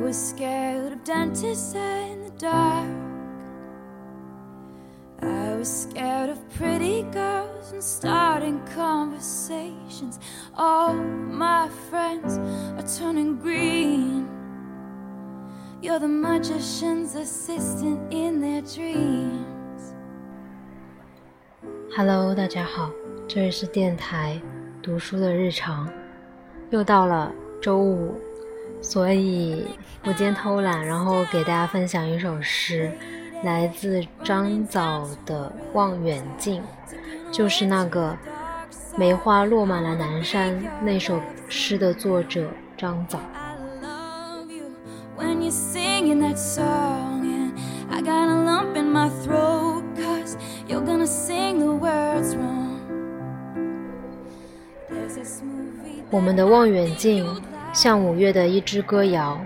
was scared of dentists in the dark. I was scared of pretty girls and starting conversations. All my friends are turning green. You're the magician's assistant in their dreams. Hello，大家好，这里是电台读书的日常，又到了周五， 所以我今天偷懒，然后给大家分享一首诗。来自张枣的《望远镜》，就是那个“梅花落满了南山”那首诗的作者张枣。我们的望远镜像五月的一支歌谣。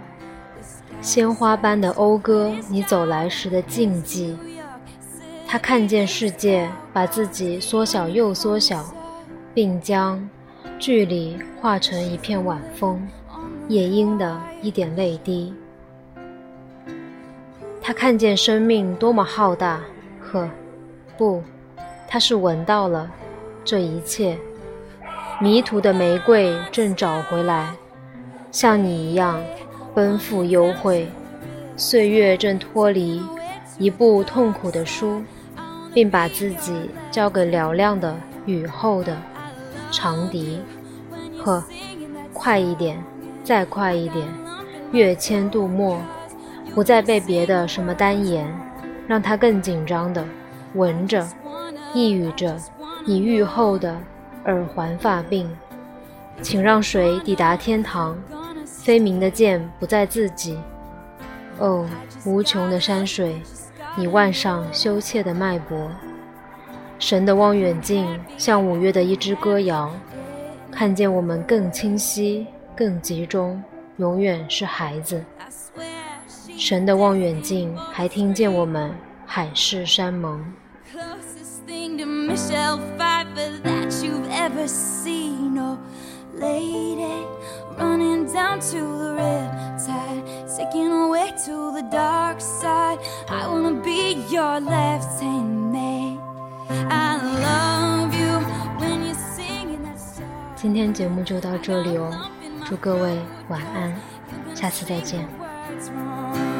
鲜花般的讴歌，你走来时的静寂。他看见世界，把自己缩小又缩小，并将距离化成一片晚风，夜莺的一点泪滴。他看见生命多么浩大，呵，不，他是闻到了这一切。迷途的玫瑰正找回来，像你一样。奔赴幽会，岁月正脱离一部痛苦的书，并把自己交给嘹亮的雨后的长笛。呵，快一点，再快一点，跃迁度末，不再被别的什么单言，让他更紧张的闻着，抑郁着你愈后的耳环发鬓，请让水抵达天堂。飞鸣的箭不在自己。哦，无穷的山水，你腕上羞怯的脉搏。神的望远镜像五月的一支歌谣，看见我们更清晰、更集中，永远是孩子。神的望远镜还听见我们海誓山盟。lady running down to the red tide taking away to the dark side i wanna be your left hand man i love you when you're singing that song 今天节目就到这里哦祝各位晚安下次再见 what's wrong